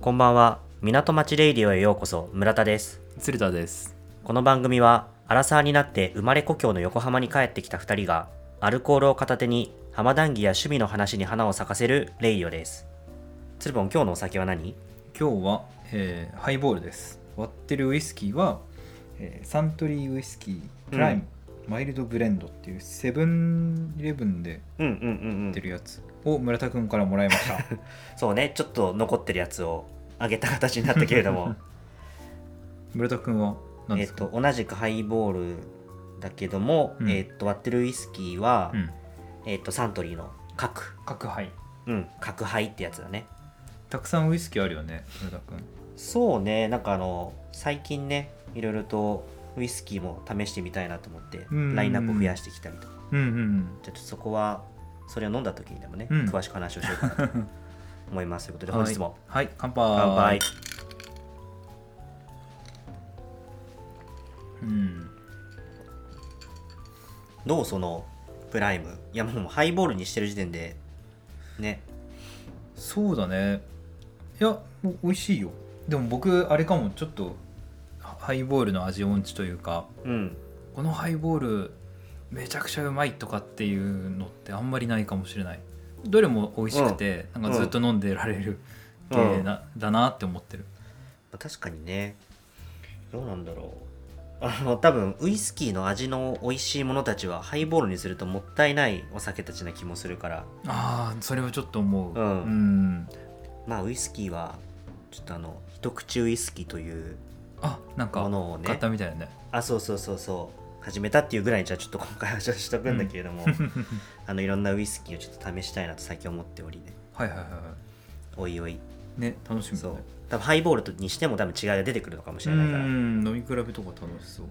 こんばんは。港町レイディオへようこそ。村田です。鶴田です。この番組はアラサーになって生まれ故郷の横浜に帰ってきた2人がアルコールを片手に浜談義や趣味の話に花を咲かせるレイディオです。つるぼん今日のお酒は何？今日は、えーハイボールです。割ってるウイスキーは、えーサントリーウイスキープライム、マイルドブレンドっていうセブンイレブンでうんうんうんうん。売ってるやつを村田くんからもらいました。そうねちょっと残ってるやつをあげた形になったけれども。村田くんは何えっですか？と同じくハイボールだけども、うん。えっと割ってるウイスキーは、うん。えっとサントリーの角角杯。うん角杯ってやつだね。たくさんウイスキーあるよね村田くん。そうねなんかあの最近ねいろいろとウイスキーも試してみたいなと思ってうん。ラインナップを増やしてきたりとか。うんうん。ちょっとそこはそれを飲んだ時にでもね、うん。詳しく話をしようかなと思いますということで本日も。はい。乾杯。乾杯。うん。どうそのプライムいやもうハイボールにしてる時点でね。そうだね。いやお美味しいよ。でも僕あれかも。ちょっとハイボールの味音痴というか。うん。このハイボールめちゃくちゃうまいとかっていうのってあんまりないかもしれない。どれも美味しくて、なんかずっと飲んでられる系な、だなって思ってる。確かにね。どうなんだろう。あの多分ウイスキーの味の美味しいものたちはハイボールにするともったいないお酒たちな気もするから。ああそれはちょっと思う。うん。ん。まあウイスキーはちょっとあの一口ウイスキーというあなんかものをね。買ったみたいだね。あそうそうそうそう始めたっていうぐらいにじゃあちょっと今回はしとくんだけれども、あのいろんなウイスキーをちょっと試したいなと最近思っておりね。はいはいはいはおいおい。いね楽しみそう。多分ハイボールとにしても多分違いが出てくるのかもしれないから。ううんん飲み比べとか楽しそう。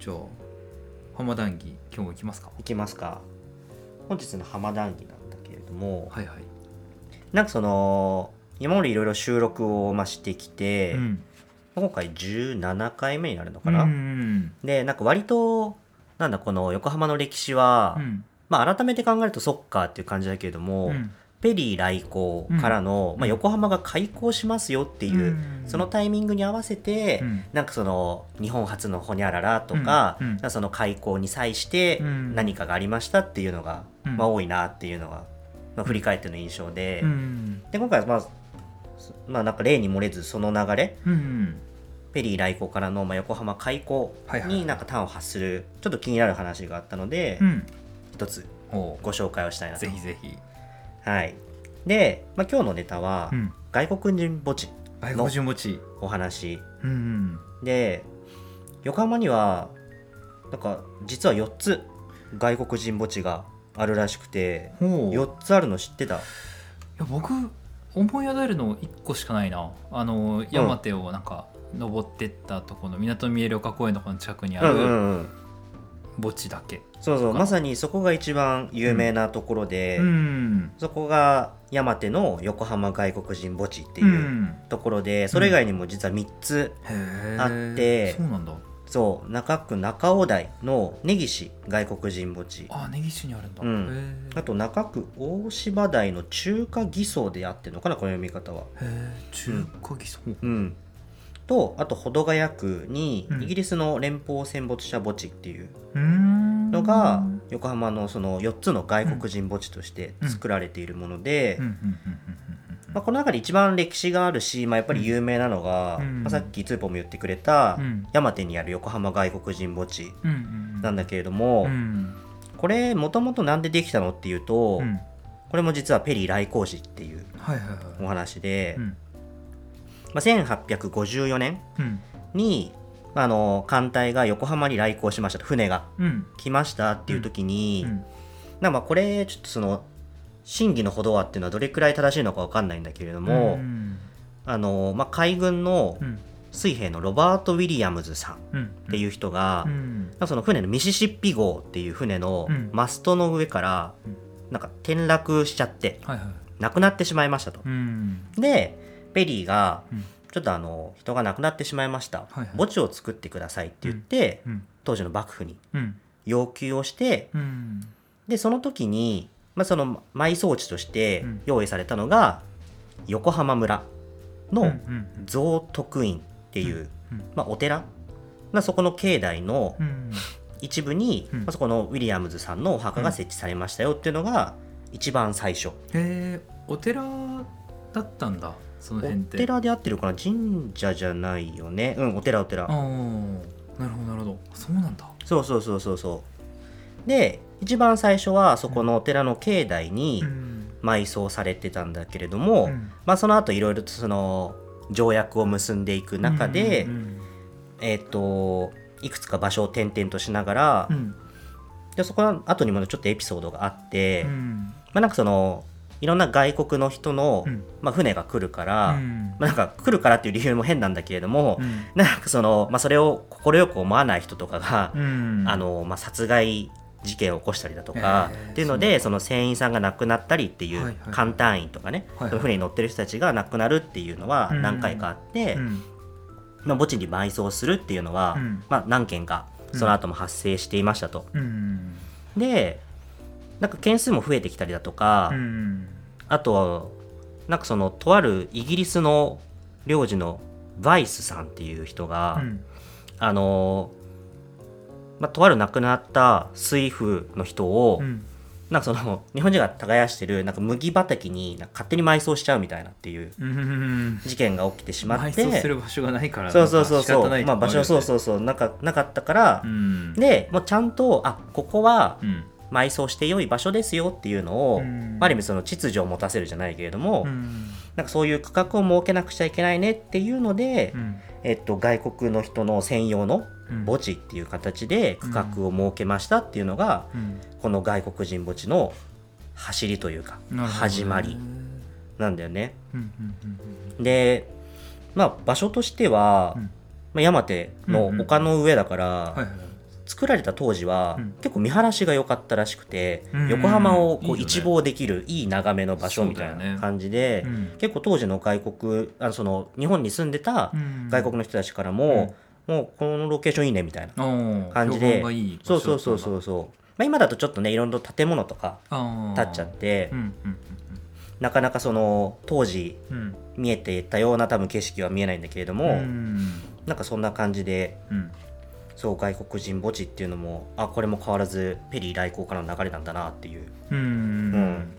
じゃあ浜談義今日も行きますか？いきますか。本日の浜談義なんだけれども、はいはい。なんかその今までいろいろ収録をまあしてきて、うん今回17回目になるのかな、うんでなんか割となんだこの横浜の歴史は、うん。まあ改めて考えるとそっかっていう感じだけれども、うん。ペリー来航からの、うん。まあ、横浜が開港しますよっていう、うん。そのタイミングに合わせて、うん。なんかその日本初のホニャララとか,、うん。うん。その開港に際してうん。何かがありましたっていうのが、うん。まあ、多いなっていうのが、まあ、振り返っての印象で、うん。で今回はまあそまあなんか例に漏れずその流れうんペリー来航からのまあ横浜開港はいはいになんか端を発するちょっと気になる話があったので、うん。一つおご紹介をしたいなと。ぜひぜひ。はい。で、まあ、今日のネタは、うん。外国人墓地外国人持ちお話。うんで、横浜には、なんか、実は4つ外国人墓地があるらしくて、ほう。いや4つあるの知ってた？僕思い当たるの1個しかないな。あの山手をなんか登ってったところのみなとみえる丘公園のところの近くにあうんうるんうん。墓地だけ。そうそう、か。まさにそこが一番有名なところで、うん。そこが山手の横浜外国人墓地っていううん。ところで、それ以外にも実は3つ、あってそうなんだそう、中区中尾台の根岸外国人墓地。あ根岸にあるんだ、うん。へあと中区大芝台の中華偽装でやってるのかなこの読み方は。えへえ中華偽装、うん。とあと保土ヶ谷区にうん。イギリスの連邦戦没者墓地っていう。うん。のが横浜のその4つの外国人墓地として作られているもので、うんうんうんうんまあ、この中で一番歴史があるし、まあ、やっぱり有名なのが、うん。まあ、さっきツーポンも言ってくれたうん。山手にある横浜外国人墓地なんだけれども、うん。これもともとなんでできたのっていうと、うん。これも実はペリー来航時っていうお話で、うん。まあ、1854年うん。に、まあ、あの艦隊が横浜に来航しましたと。船がうん。来ましたっていう時に、うん。なんかまあこれちょっとその真偽のほどはっていうのはどれくらい正しいのかわかんないんだけれども、うん。あのまあ、海軍のうん。水兵のロバート・ウィリアムズさんっうんていう人が、その船のミシシッピ号っていう船のうん。マストの上からうん。なんか転落しちゃって亡くなってしまいましたと。うん。でペリーがうん。ちょっとあの人が亡くなってしまいました、墓地を作ってくださいって言って、うん。当時の幕府にうん。要求をしてうん。でその時に、まあ、その埋葬地としてうん。用意されたのが横浜村のうんうん造徳院っていう、うんまあ、お寺。まあそこの境内のうん一部に、うん。まあそこのウィリアムズさんのお墓が設置されましたよっていうのが一番最初、へえお寺だったんだその辺って。お寺で合ってるかな？神社じゃないよね。うんお寺お寺。ああなるほどなるほど。そうなんだ。そうそうそうそうそう。で一番最初はそこのお寺の境内にうん。埋葬されてたんだけれども、うん。まあ、その後いろいろとその条約を結んでいく中で、うんえっ、といくつか場所を転々としながら、うん。でそこの後にもちょっとエピソードがあって、うん。まあ、なんかそのいろんな外国の人の、うん。まあ、船が来るから、うん。まあ、なんか来るからっていう理由も変なんだけれども、うん。なんかその、まあ、それを快く思わない人とかが、うん。あのまあ、殺害事件を起こしたりだとか、へーっていうのでその船員さんが亡くなったりっていう、はいはい艦隊員とかね、はいはい。その船に乗ってる人たちが亡くなるっていうのはうん何回かあって、うんまあ、墓地に埋葬するっていうのは、うん。まあ、何件かその後も発生していましたと。うんでなんか件数も増えてきたりだとか、うんあとなんかそのとあるイギリスの領事のバイスさんっていう人が、うん。あのまあ、とある亡くなった水夫の人を、うん。なんかその 日本人が耕してるなんか麦畑に勝手に埋葬しちゃうみたいなっていううん。事件が起きてしまっ埋て葬する場所がないからそうそうそうそう。まあ場所そうそううそうなかなかったからう、ん。でもうちゃんとあここはうん埋葬して良い場所ですよっていうのを、うん。まあある意味その秩序を持たせるじゃないけれども、うん。なんかそういう区画を設けなくちゃいけないねっていうので、うん。えっと、外国の人の専用のうん。墓地っていう形で区画を設けましたっていうのが、うん。この外国人墓地の走りというか、始まりなんだよね。で、まあ、場所としては、うん。まあ、山手の丘の上だから、作られた当時は、うん。結構見晴らしが良かったらしくて、うん。横浜をこいいよね。一望できるいい眺めの場所みたいな感じで、うん。結構当時の外国あのその日本に住んでたうん。外国の人たちからも、もうこのロケーションいいねみたいな感じでそうそうそうそうそう、まあ、今だとちょっとねいろいろ建物とか建っちゃって、うんうんなかなかその当時うん。うん見えていたような多分景色は見えないんだけれども、うん。なんかそんな感じでうんそう外国人墓地っていうのもあこれも変わらずペリー来航からの流れなんだなっていう。うん。うん。うん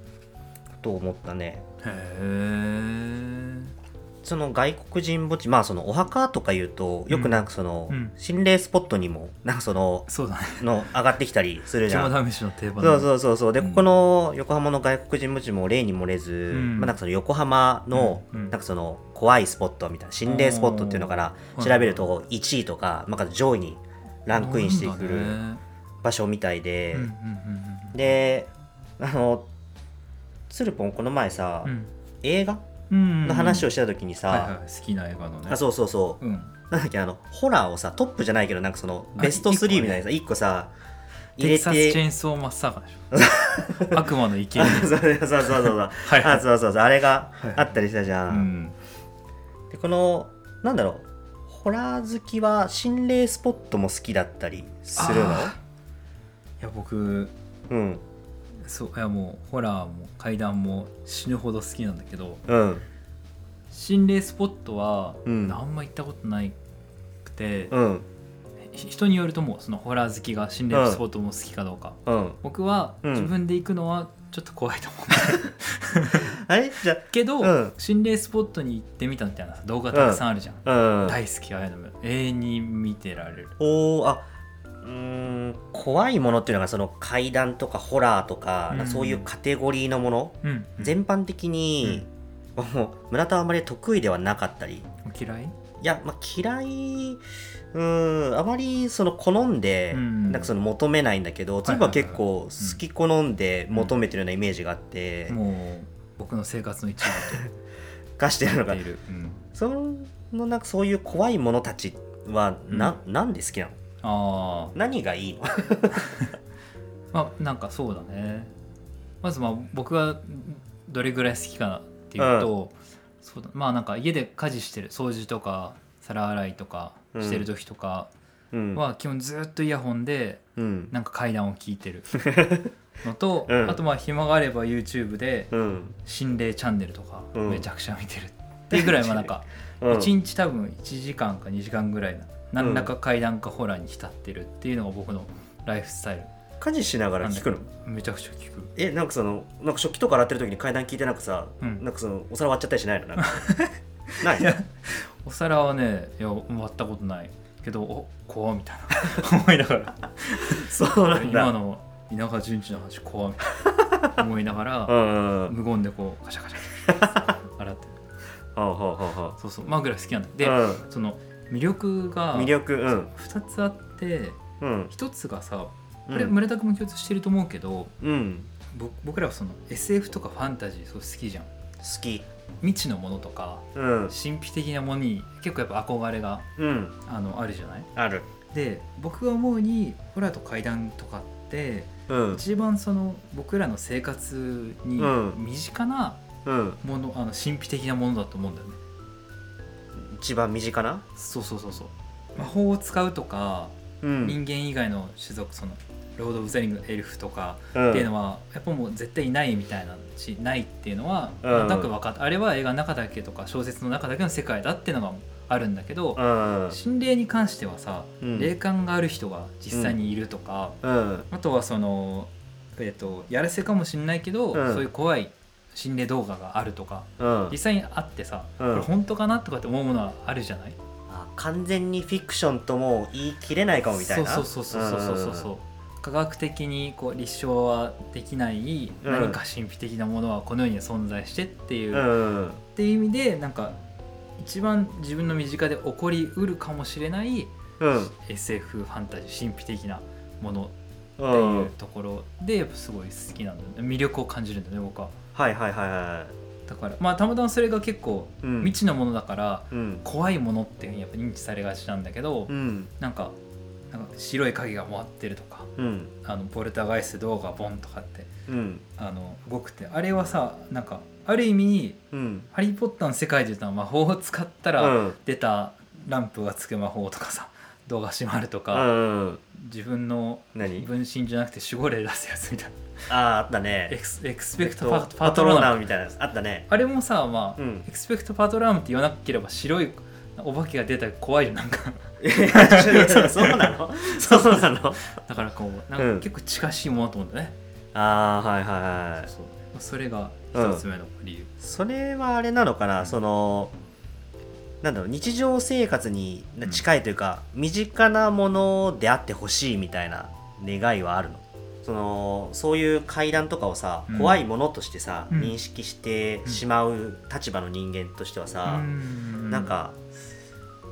と思ったね。へえその外国人墓地まあそのお墓とか言うとよくなんかその、うん。心霊スポットにもなんかそのそうだね。の上がってきたりするじゃん。肝試しの定番そうそうそうそう。で、うん。ここの横浜の外国人墓地も例に漏れず、ん。まあ、なんかその横浜の、うん。うん。なんかその怖いスポットみたいな心霊スポットっていうのから調べると1位とか、まあ、上位にランクインしてくる場所みたいで、であのつるぽんこの前さ、うん。うん映画うん。の話をした時にさ、はいはい好きな映画のね。あそうそうそう。うん。なんだっけあのホラーをさトップじゃないけどなんかそのあベスト3一個ねみたいなさ1個さ入れテキサスチェーてンソーマッサーカーでしょ。悪魔の池あ そうそうそうそうそう。はいあそうそうそう。あれがはい。あったりしたじゃん、うん。でこのなんだろうホラー好きは心霊スポットも好きだったりするの？いや僕うん。そういやもうホラーも怪談も死ぬほど好きなんだけどうん。心霊スポットはうん。あんま行ったことないくて、うん。ひ人によるともうそのホラー好きが心霊スポットも好きかどうか、うん。僕はうん。自分で行くのはちょっと怖いと思う、あれじゃけど、うん。心霊スポットに行ってみたみたいな動画たくさんあるじゃん、あうん。大好きああいうのも。永遠に見てられる。おーあうーん怖いものっていうのがその怪談とかホラーとか,、うん。そういうカテゴリーのもの、うん。全般的に、もう村田はあまり得意ではなかったり。お嫌い？いや、まあ、嫌いうーんあまりその好んで、うん。なんかその求めないんだけど、いは結構好き好んで求めてるようなイメージがあって、もう僕の生活の一部化 してるのがうん。そのなんかそういう怖いものたちはな,、なんで好きなの？ああ何がいいの？まあなんかそうだね。まずまあ僕がどれぐらい好きかっていうと、そうだ。まあなんか家で家事してる掃除とか皿洗いとかしてる時とかうん。は基本ずっとイヤホンでうん。なんか階段を聞いてる のと、うん。あとまあ暇があれば YouTube でうん。心霊チャンネルとかうん。めちゃくちゃ見てるっていうぐらいまあなんかうん。1日多分1時間か2時間ぐらいな何らか怪談かホラーに浸ってるっていうのが僕のライフスタイル。家事しながら聞くの？めちゃくちゃ聞く。えなんかそのなんか食器とか洗ってる時に階段聞いてなんかさ、うん。なんかそのお皿割っちゃったりしないの？なんか。ないいやお皿はねいや割ったことないけどお怖っみたいな。思いながら。そうなんだ。今の稲川淳二の話怖いな。思いながら うんうん。うん無言でこうカシャカシャ洗 って。ほうほうほうほそうそう。まあぐらい好きなんだ。うで、うん。その魅力が魅力うん。2つあってうん。1つがさうん。これ村田君も共通してると思うけど、うん。ぼ僕らはその SF とかファンタジーすごい好きじゃん。好き。未知のものとかうん。神秘的なものに結構やっぱ憧れがうん。あのあるじゃない？ある。で僕が思うにホラーと怪談とかうん。一番その僕らの生活にうん。身近なうん。もの、あの神秘的なものだと思うんだよね。一番身近な？そうそうそうそう。魔法を使うとか、うん。人間以外の種族そのロード・オブ・ザ・リングエルフとかうん。っていうのはやっぱもう絶対いないみたいなしないっていうのはうん。なんとなく分かった。あれは映画の中だけとか小説の中だけの世界だっていうのがあるんだけどうん。心霊に関してはさうん。霊感がある人が実際にいるとかうん。あとはそのえっとやらせかもしれないけどうん。そういう怖い心霊動画があるとかうん。実際にあってさこうん。れ本当かなとかって思うものはあるじゃない？あ完全にフィクションとも言い切れないかもみたいな？そうそうそうそうそうそうそう科学的にこう立証はできないうん何か神秘的なものはこの世に存在してっていう、うんうんっていう意味でなんか一番自分の身近で起こりうるかもしれないうん。SF ファンタジー神秘的なものうっていうんところでやっぱすごい好きなんだよね。魅力を感じるんだよね僕は。はいはいはいはだからまあたまたまそれが結構未知のものだからうん。怖いものっていうふうにやっぱ認知されがちなんだけどうん。なんかなんか白い影が回ってるとかうん。あのボルターガイス動画ボンとかってうん。あの動くってあれはさなんかある意味うん「ハリー・ポッター」の世界で言うと魔法を使ったうらん。出たランプがつく魔法とかさ動画閉まるとうか、ん自分の何？分身じゃなくて守護霊出すやつみたいな。あああったエねクスエクスペクトえっとパパトローナムみたいなやつあったね。あれもさまあ、うん。エクスペクトパトローナムって言わなければ白いお化けが出たら怖いじゃんなんか。い やそうなの？そうなの？だからこうなんうん。か結構近しいものだと思うんだね、ああはいはいはい。そうそれが一つ目の理由、それはあれなのかな？そのなんだろう日常生活に近いというか、身近なものであってほしいみたいな願いはあるの？そのそういう階段とかをさ、うん。怖いものとしてさ、うん。認識してしまう立場の人間としてはさ、うん。なんか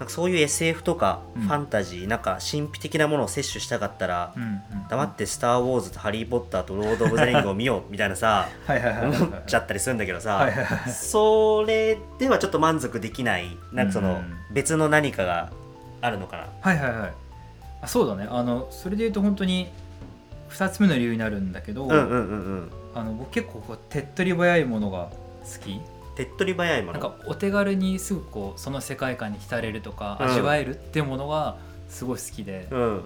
なんかそういう SF とかうん。ファンタジー、なんか神秘的なものを摂取したかったら、うんうん黙って「スター・ウォーズ」と「ハリー・ポッター」と「ロード・オブ・ザ・リング」を見ようみたいなさ思っちゃったりするんだけどさ、それではちょっと満足できないなんかそのうん別の何かがあるのかな。はいはいはい。あそうだね。あのそれで言うと本当に2つ目の理由になるんだけど、うんうんうんうん。あの僕結構こう手っ取り早いものが好き手っ取り早いもの。なんかお手軽にすぐこうその世界観に浸れるとか、うん。味わえるっていうものがすごい好きで「うん。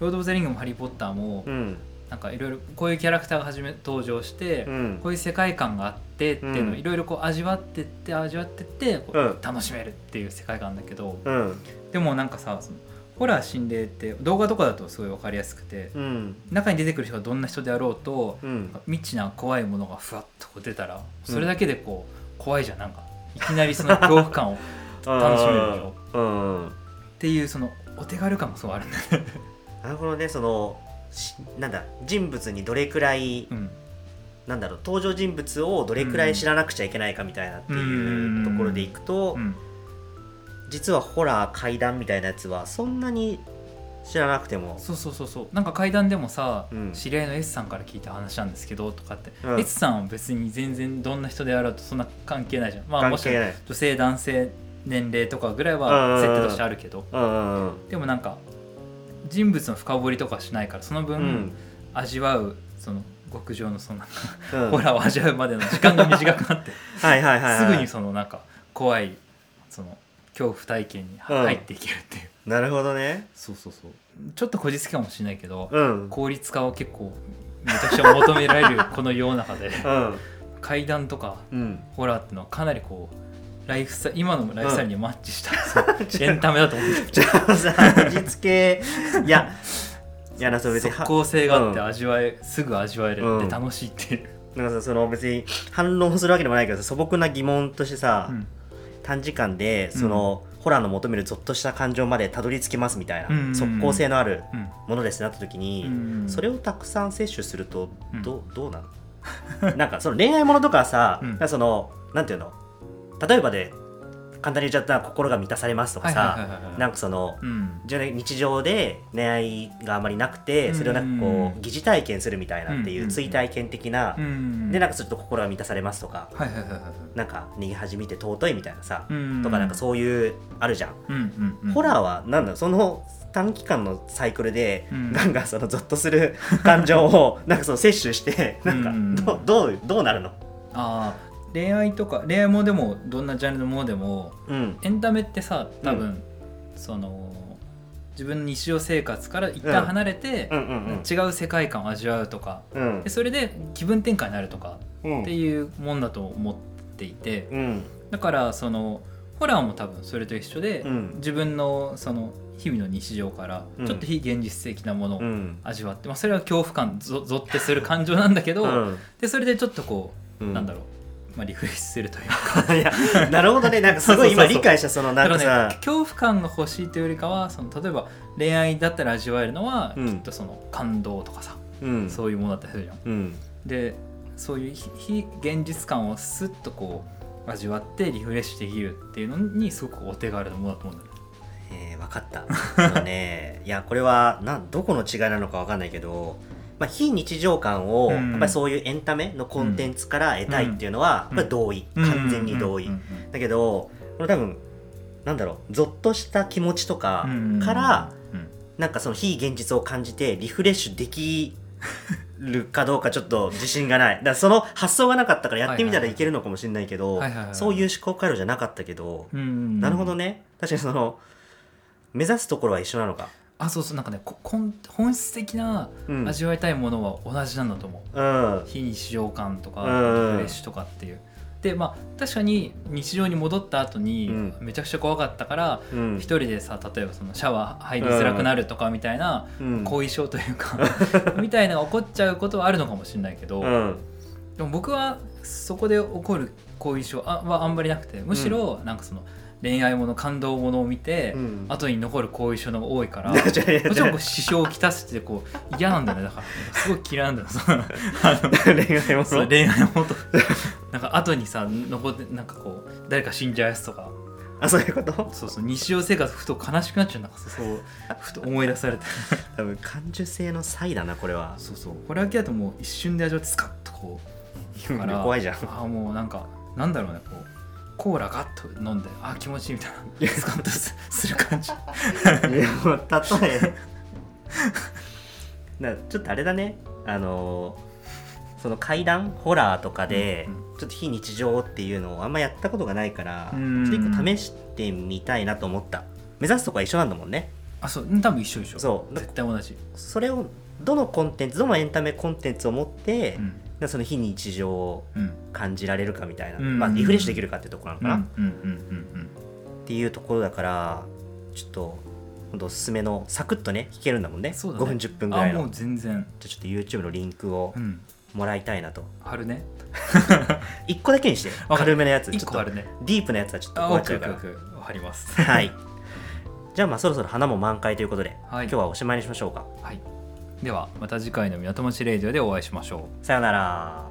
ロード・オブ・ザ・リング」も「ハリー・ポッターも」うん。なんかいろいろこういうキャラクターが初め登場して、うん。こういう世界観があってっていうのをうんいろいろこう味わってって味わってってこううん。楽しめるっていう世界観だけど、うん。でもなんかさそのホラー心霊って動画とかだとすごい分かりやすくてうん。中に出てくる人がどんな人であろうとうん。未知な怖いものがふわっとこう出たらそれだけでこう怖いじゃんなんか。いきなりその 恐怖感を楽しめるでしょ。うん。っていうそのお手軽感もすごいあるんだよね。なるほどねそのしなんだ人物にどれくらいうん。なんだろう登場人物をどれくらい知らなくちゃいけないかみたいなっていうところでいくと、うん。実はホラー怪談みたいなやつはそんなに知らなくても。そうそうそうそう。なんか階段でもさ、うん。知り合いの S さんから聞いた話なんですけどとかって、うん。S さんは別に全然どんな人であろうとそんな関係ないじゃん。まあもし関係ない女性男性年齢とかぐらいは設定としてあるけど、うんうんうん。でもなんか人物の深掘りとかしないからその分、うん。味わうその極上のそのなんか、うん。ホラーを味わうまでの時間が短くなって。はいはいはい、はい、すぐにそのなんか怖いその恐怖体験に入っていけるっていう、なるほどね。そうそうそう。ちょっとこじつけかもしれないけど、うん。効率化を結構めちゃくちゃ求められるこの世の中で うん。階段とかうん。ホラーってのはかなりこうライフスタ今のライフスタイルにマッチした、そう エンタメだと思うんだよじゃあさ味付けいやいやなそう別には即効性があってうん。味わえ、すぐ味わえる。うん。って楽しいっていう、なんかさその別に反論するわけでもないけどさ素朴な疑問としてさ、うん短時間でその、ホラーの求めるゾッとした感情までたどり着きますみたいな、即効性のあるうんものですなった時に、うんそれをたくさん摂取するとうん。ど,、うどうなの なんかその恋愛ものとかはさ、うん。そのなんていうの？例えばで簡単に言っちゃったら心が満たされますとかさ、なんかそのうん。じゃあ日常で恋愛があまりなくてそれをなんかこう疑似体験するみたいなっていう追体験的な、うんでなんかすると心が満たされますとか、はいはいはいはいなんか逃げ恥見て尊いみたいなさ、うんとかなんかそういうあるじゃん、うんうんうん。ホラーはなんだその短期間のサイクルで、うん。ガンガンそのゾッとする感情を なんかその摂取してなんかうんど,、どうどうなるの？ああ恋愛とか恋愛もでもどんなジャンルのものでもうん。エンタメってさ多分、うその自分の日常生活から一旦離れて、違う世界観を味わうとか。うん。でそれで気分転換になるとかうん。っていうもんだと思っていて。うん。だからそのホラーも多分それと一緒で、うん。自分のその日々の日常からうん。ちょっと非現実的なものをうん。味わって、まあ、それは恐怖感ぞぞってする感情なんだけど、うん。でそれでちょっとこう、うん。なんだろう、まあ、リフレッシュするというか。いやなるほどね。なんかすごい今理解したそのなんかだからねさ、恐怖感が欲しいというよりかはその例えば恋愛だったら味わえるのは、うん。きっとその感動とかさ、うん。そういうものだったりするじゃん。うん。でそういう非非現実感をスッとこう味わってリフレッシュできるっていうのにすごくお手軽なものだと思うんだよね。えー、分かった。あのね。いやこれはなんどこの違いなのか分かんないけど、まあ、非日常感を、うん。やっぱりそういうエンタメのコンテンツから得たいっていうのは、同意、完全に同意、だけどこれ多分なんだろう。ゾッとした気持ちとかから、うん。なんかその非現実を感じてリフレッシュできるかどうかちょっと自信がない。だからその発想がなかったからやってみたらいけるのかもしれないけどそういう思考回路じゃなかったけど、なるほどね。確かにその目指すところは一緒なのかあそうそうなんかねここん本質的なうん。味わいたいものは同じなんだと思う。うん。非日常感とかリうん。フレッシュとかっていう。でまあ確かに日常に戻った後にうん。めちゃくちゃ怖かったからうん。一人でさ例えばそのシャワー入りづらくなるとかみたいなうん。後遺症というか みたいなのが起こっちゃうことはあるのかもしれないけどうん。でも僕はそこで起こる後遺症あはあんまりなくてむしろなんかその恋愛もの感動ものを見てうん。後に残る後遺症の多いから。もちろんこう支障をきたすってこう嫌なんだよね。だからすごい嫌いなんだよ。恋愛もそう恋愛のこと なんか後にさ残ってなんかこう誰か死んじゃうやつとか。あそういうこと？そうそう日常生活ふと悲しくなっちゃうんだからそうふと思い出されて。多分感受性の差異だなこれは。そうそう。これだけだともう一瞬で味わってスカッとこういくから怖いじゃん。ああもうなんかなんだろうねこうコーラガッと飲んであー気持ちいいみたいな。スカッとすする感じ。いやもう例え。なちょっとあれだね。あのーその怪談ホラーとかで、うん。ちょっと非日常っていうのをあんまやったことがないから、うん。ちょっと一個試してみたいなと思った。目指すとこは一緒なんだもんね。あそう。多分一緒一緒。そう。絶対同じ、それをどのコンテンツどのエンタメコンテンツを持って、うんその非日常をうん感じられるかみたいな、うん。まあ、リフレッシュできるかっていうところなのかな、っていうところだからちょっと今度おすすめのサクッとね弾けるんだもんね。ね。5分10分ぐらいの。あもう全然。じゃあちょっと YouTube のリンクをうん。もらいたいなと、貼るね。1個だけにして軽めのやつちょっと。ディープなやつはちょっとあオッ怖っちゃうから。ケーオッケーオッケー。貼ります。はい。じゃあまあそろそろ花も満開ということで、はい。今日はおしまいにしましょうか。はいではまた次回の港町レイディオでお会いしましょう。さよなら。